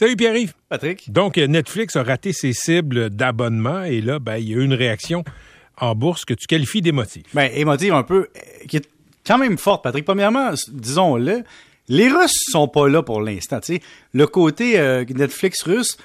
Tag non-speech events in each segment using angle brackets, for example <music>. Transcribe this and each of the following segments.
Salut Pierre-Yves. Patrick. Donc, Netflix a raté ses cibles d'abonnement et là, ben, il y a eu une réaction en bourse que tu qualifies d'émotive. Ben, émotive un peu, euh, qui est quand même forte, Patrick. Premièrement, disons-le, les Russes sont pas là pour l'instant. Le côté euh, Netflix russe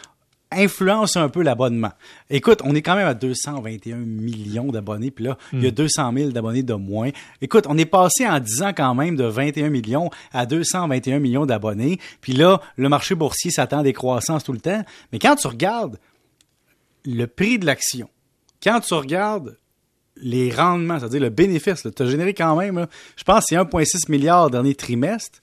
influence un peu l'abonnement. Écoute, on est quand même à 221 millions d'abonnés, puis là, il y a 200 hmm. 000 d'abonnés de moins. Écoute, on est passé en 10 ans quand même de 21 millions à 221 millions d'abonnés, puis là, le marché boursier s'attend à des croissances tout le temps. Mais quand tu regardes le prix de l'action, quand tu regardes les rendements, c'est-à-dire le bénéfice, tu as généré quand même, je pense c'est 1,6 milliard dernier trimestre,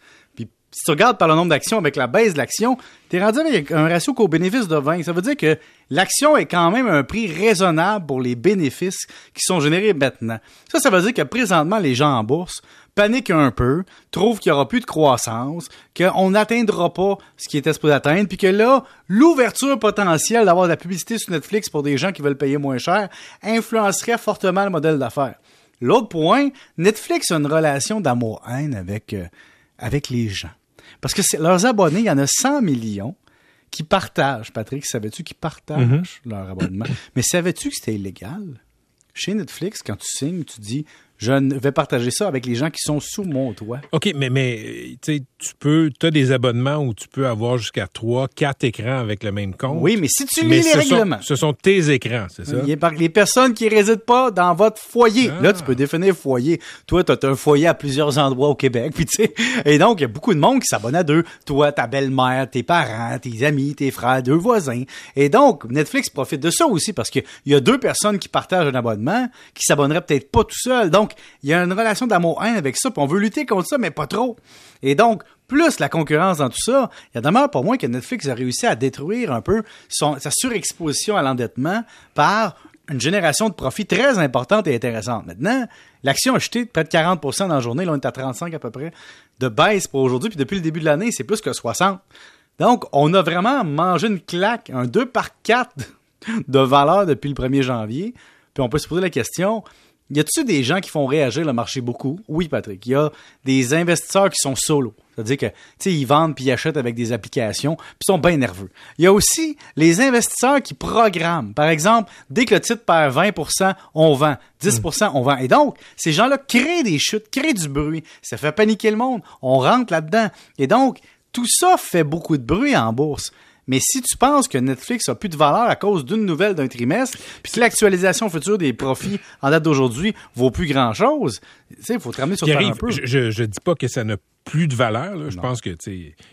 si tu regardes par le nombre d'actions avec la baisse de l'action, tu es rendu avec un ratio qu'au bénéfice de 20. Ça veut dire que l'action est quand même un prix raisonnable pour les bénéfices qui sont générés maintenant. Ça, ça veut dire que présentement, les gens en bourse paniquent un peu, trouvent qu'il n'y aura plus de croissance, qu'on n'atteindra pas ce qui était supposé atteindre, puis que là, l'ouverture potentielle d'avoir de la publicité sur Netflix pour des gens qui veulent payer moins cher influencerait fortement le modèle d'affaires. L'autre point, Netflix a une relation d'amour-haine avec, euh, avec les gens. Parce que leurs abonnés, il y en a 100 millions qui partagent. Patrick, savais-tu qu'ils partagent mhm. leur abonnement? Mais savais-tu que c'était illégal? Chez Netflix, quand tu signes, tu dis je vais partager ça avec les gens qui sont sous mon toit. OK, mais, mais tu peux, tu as des abonnements où tu peux avoir jusqu'à 3, 4 écrans avec le même compte. Oui, mais si tu lis les règlements. ce sont tes écrans, c'est ça? Les personnes qui ne résident pas dans votre foyer. Là, tu peux définir foyer. Toi, tu as un foyer à plusieurs endroits au Québec. <laughs> Puis, et donc, il y a beaucoup de monde qui s'abonne à deux. Toi, ta belle-mère, tes parents, tes amis, tes frères, deux voisins. Et donc, Netflix profite de ça aussi parce qu'il y a deux personnes qui partagent un abonnement qui s'abonneraient peut-être pas tout seul. Donc, il y a une relation d'amour-haine avec ça, puis on veut lutter contre ça, mais pas trop. Et donc, plus la concurrence dans tout ça, il y a demeure pour moi que Netflix a réussi à détruire un peu sa surexposition à l'endettement par une génération de profits très importante et intéressante. Maintenant, l'action a chuté de près de 40% dans la journée. Là, on est à 35 à peu près de baisse pour aujourd'hui. Puis depuis le début de l'année, c'est plus que 60. Donc, on a vraiment mangé une claque, un 2 par 4 de valeur depuis le 1er janvier. Puis on peut se poser la question, y a-tu des gens qui font réagir le marché beaucoup? Oui, Patrick. Il y a des investisseurs qui sont solo. C'est-à-dire que, tu sais, ils vendent puis ils achètent avec des applications, puis sont bien nerveux. Il y a aussi les investisseurs qui programment. Par exemple, dès que le titre perd 20% on vend. 10% on vend. Et donc, ces gens-là créent des chutes, créent du bruit. Ça fait paniquer le monde. On rentre là-dedans. Et donc, tout ça fait beaucoup de bruit en bourse. Mais si tu penses que Netflix a plus de valeur à cause d'une nouvelle d'un trimestre, puis que l'actualisation future des profits en date d'aujourd'hui vaut plus grand-chose, il faut te ramener sur le un peu. Je, je dis pas que ça n'a plus de valeur. Je pense que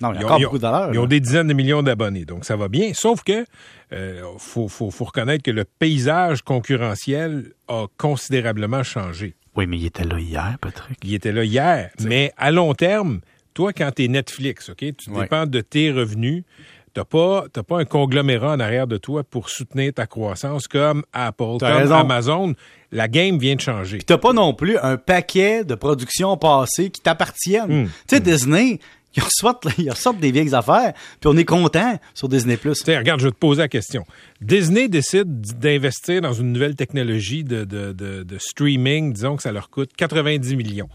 non, il y a encore beaucoup de valeur. Ils ont des dizaines de millions d'abonnés, donc ça va bien. Sauf que euh, faut, faut, faut reconnaître que le paysage concurrentiel a considérablement changé. Oui, mais il était là hier, Patrick. Il était là hier. Mais à long terme, toi, quand tu es Netflix, OK, tu dépends de tes revenus. T'as pas, pas un conglomérat en arrière de toi pour soutenir ta croissance comme Apple, comme Amazon. La game vient de changer. T'as pas non plus un paquet de productions passées qui t'appartiennent. Hmm. Tu sais, Disney, <laughs> ils ressortent, des vieilles affaires, puis on est content sur Disney+. regarde, je vais te poser la question. Disney décide d'investir dans une nouvelle technologie de, de streaming, disons que ça leur coûte 90 millions.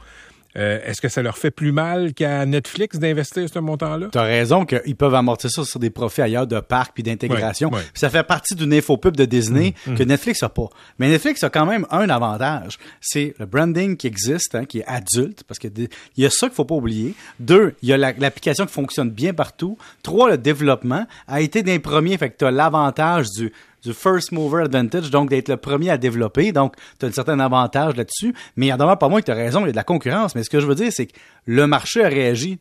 Euh, est-ce que ça leur fait plus mal qu'à Netflix d'investir ce montant-là? Tu as raison qu'ils peuvent amortir ça sur des profits ailleurs de parcs puis d'intégration. Ça fait partie d'une infopub de Disney mm, mm. que Netflix n'a pas. Mais Netflix a quand même un avantage. C'est le branding qui existe, hein, qui est adulte, parce qu'il y a ça qu'il faut pas oublier. Deux, il y a l'application qui fonctionne bien partout. Trois, le développement a été d'un premier, fait que tu as l'avantage du du first mover advantage, donc d'être le premier à développer. Donc, tu as un certain avantage là-dessus. Mais il y a d'abord pas moi que tu as raison, il y a de la concurrence. Mais ce que je veux dire, c'est que le marché a réagi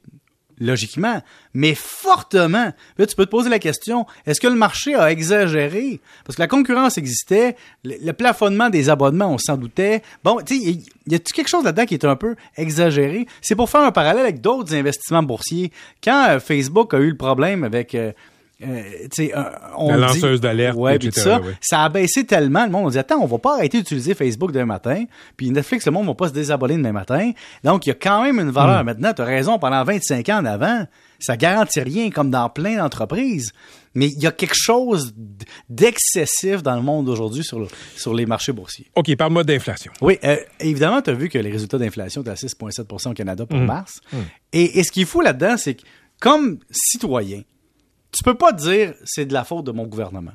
logiquement, mais fortement. Tu peux te poser la question, est-ce que le marché a exagéré? Parce que la concurrence existait, le, plafonnement des abonnements, on s'en doutait. Bon, tu sais, y a-tu quelque chose là-dedans qui est un peu exagéré? C'est pour faire un parallèle avec d'autres investissements boursiers. Quand euh, Facebook a eu le problème avec... Euh, euh, euh, on la lanceuse d'alerte, ouais, ça, ça a baissé tellement. Le monde on dit attends, on va pas arrêter d'utiliser Facebook demain matin. Puis Netflix, le monde va pas se désabonner demain matin. Donc il y a quand même une valeur. Hmm. Maintenant, tu as raison, pendant 25 ans en avant, ça garantit rien comme dans plein d'entreprises. Mais il y a quelque chose d'excessif dans le monde aujourd'hui sur, sur les marchés boursiers. OK, parle-moi d'inflation. Oui, euh, évidemment, tu as vu que les résultats d'inflation étaient à 6,7% au Canada pour hmm. mars. Hmm. Et, et, ce qu'il faut là-dedans, c'est que comme citoyen, tu peux pas dire c'est de la faute de mon gouvernement.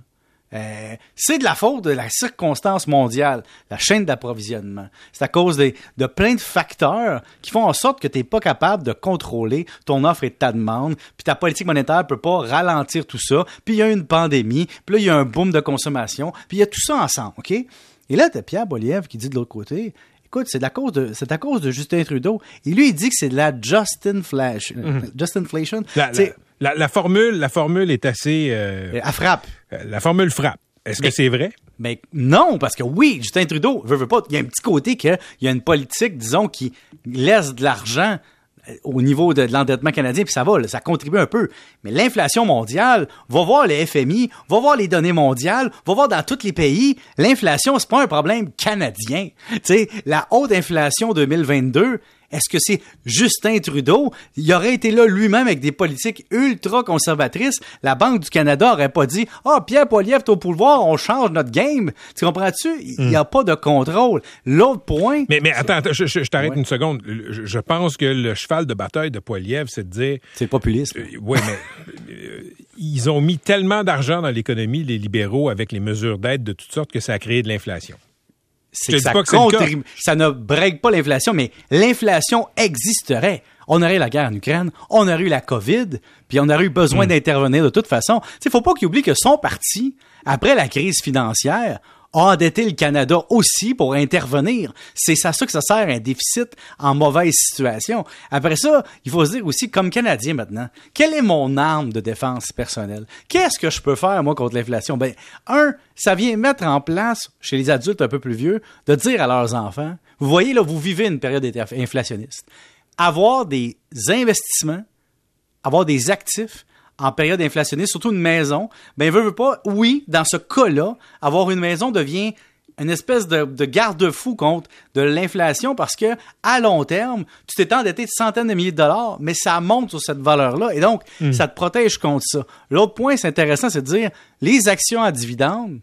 Euh, c'est de la faute de la circonstance mondiale, la chaîne d'approvisionnement. C'est à cause de plein de facteurs qui font en sorte que tu n'es pas capable de contrôler ton offre et ta demande, puis ta politique monétaire peut pas ralentir tout ça, puis il y a une pandémie, puis là, il y a un boom de consommation, puis il y a tout ça ensemble, OK? Et là, tu as Pierre Boliev qui dit de l'autre côté, Écoute, c'est à cause de c'est à cause de Justin Trudeau. Et lui, il dit que c'est de la Justin Flash. Justin Inflation. La, formule, la formule est assez. Euh, Elle frappe. Euh, la formule frappe. Est-ce que c'est vrai? Mais non, parce que oui, Justin Trudeau veut, veut pas. Il y a un petit côté qu'il y a une politique, disons, qui laisse de l'argent au niveau de, l'endettement canadien, puis ça va, ça contribue un peu. Mais l'inflation mondiale, va voir les FMI, va voir les données mondiales, va voir dans tous les pays, l'inflation, c'est pas un problème canadien. <laughs> Tu sais, la haute inflation 2022, est-ce que c'est Justin Trudeau? Il aurait été là lui-même avec des politiques ultra conservatrices. La Banque du Canada aurait pas dit Ah, oh, Pierre Poilievre est au pouvoir, on change notre game. Tu comprends-tu? Il n'y a hmm. pas de contrôle. L'autre point. Mais, mais attends, je, t'arrête une seconde. Je, pense que le cheval de bataille de Poilievre, c'est de dire. C'est le populisme. Euh, oui, mais euh, ils ont mis tellement d'argent dans l'économie, les libéraux, avec les mesures d'aide de toutes sortes, que ça a créé de l'inflation c'est ça, ça ne break pas l'inflation, mais l'inflation existerait. On aurait la guerre en Ukraine, on aurait eu la COVID, puis on aurait eu besoin hmm. d'intervenir de toute façon. Il faut pas qu'il oublie que son parti, après la crise financière, a le Canada aussi pour intervenir. C'est ça, ça que ça sert, un déficit en mauvaise situation. Après ça, il faut se dire aussi, comme Canadien maintenant, quelle est mon arme de défense personnelle? Qu'est-ce que je peux faire, moi, contre l'inflation? Ben, un, ça vient mettre en place, chez les adultes un peu plus vieux, de dire à leurs enfants, vous voyez, là, vous vivez une période inflationniste. Avoir des investissements, avoir des actifs, en période inflationniste, surtout une maison, ben veut, veut pas, oui, dans ce cas-là, avoir une maison devient une espèce de, garde-fou contre de l'inflation parce que à long terme, tu t'es endetté de centaines de milliers de dollars, mais ça monte sur cette valeur-là et donc hmm. ça te protège contre ça. L'autre point, c'est intéressant, c'est de dire les actions à dividendes,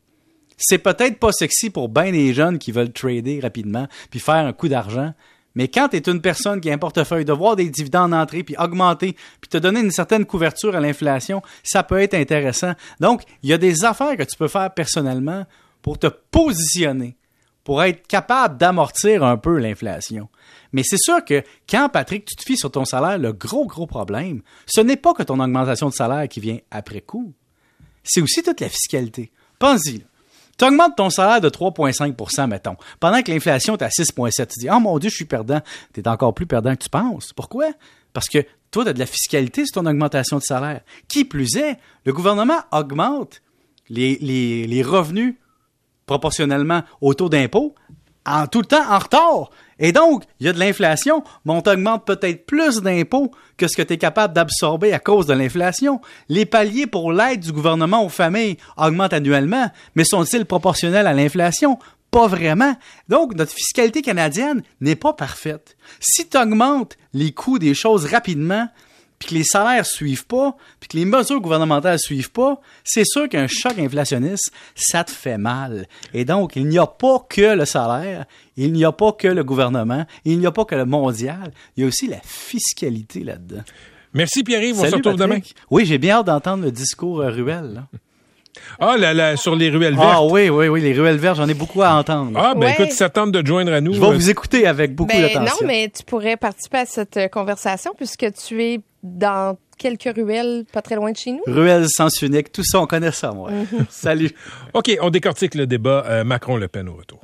c'est peut-être pas sexy pour bien des jeunes qui veulent trader rapidement puis faire un coup d'argent, mais quand tu es une personne qui a un portefeuille, de voir des dividendes entrer, puis augmenter, puis te donner une certaine couverture à l'inflation, ça peut être intéressant. Donc, il y a des affaires que tu peux faire personnellement pour te positionner, pour être capable d'amortir un peu l'inflation. Mais c'est sûr que quand, Patrick, tu te fies sur ton salaire, le gros, gros problème, ce n'est pas que ton augmentation de salaire qui vient après coup. C'est aussi toute la fiscalité. Pense-y. Tu augmentes ton salaire de 3,5% mettons, pendant que l'inflation est à 6,7 Tu dis, oh mon Dieu, je suis perdant. Tu es encore plus perdant que tu penses. Pourquoi? Parce que toi, tu as de la fiscalité sur ton augmentation de salaire. Qui plus est, le gouvernement augmente les, revenus proportionnellement au taux d'impôt en tout le temps en retard. Et donc, il y a de l'inflation, mais on t'augmente peut-être plus d'impôts que ce que tu es capable d'absorber à cause de l'inflation. Les paliers pour l'aide du gouvernement aux familles augmentent annuellement, mais sont-ils proportionnels à l'inflation? Pas vraiment. Donc, notre fiscalité canadienne n'est pas parfaite. Si tu augmentes les coûts des choses rapidement, puis que les salaires suivent pas, puis que les mesures gouvernementales suivent pas, c'est sûr qu'un choc inflationniste, ça te fait mal. Et donc, il n'y a pas que le salaire, il n'y a pas que le gouvernement, il n'y a pas que le mondial, il y a aussi la fiscalité là-dedans. Merci Pierre-Yves, on se retrouve demain. Oui, j'ai bien hâte d'entendre le discours euh, Ruel. <laughs> Ah, là, sur les ruelles vertes. Ah oui, oui, oui, les ruelles vertes, j'en ai beaucoup à entendre. Ah, ben écoute, ça tente de joindre à nous. Je vais vous écouter avec beaucoup ben, d'attention. Non, mais tu pourrais participer à cette euh, conversation puisque tu es dans quelques ruelles pas très loin de chez nous. Ruelles sens unique, tout ça, on connaît ça, moi. Mhm. <laughs> Salut. OK, on décortique le débat euh, Macron-Le Pen au retour.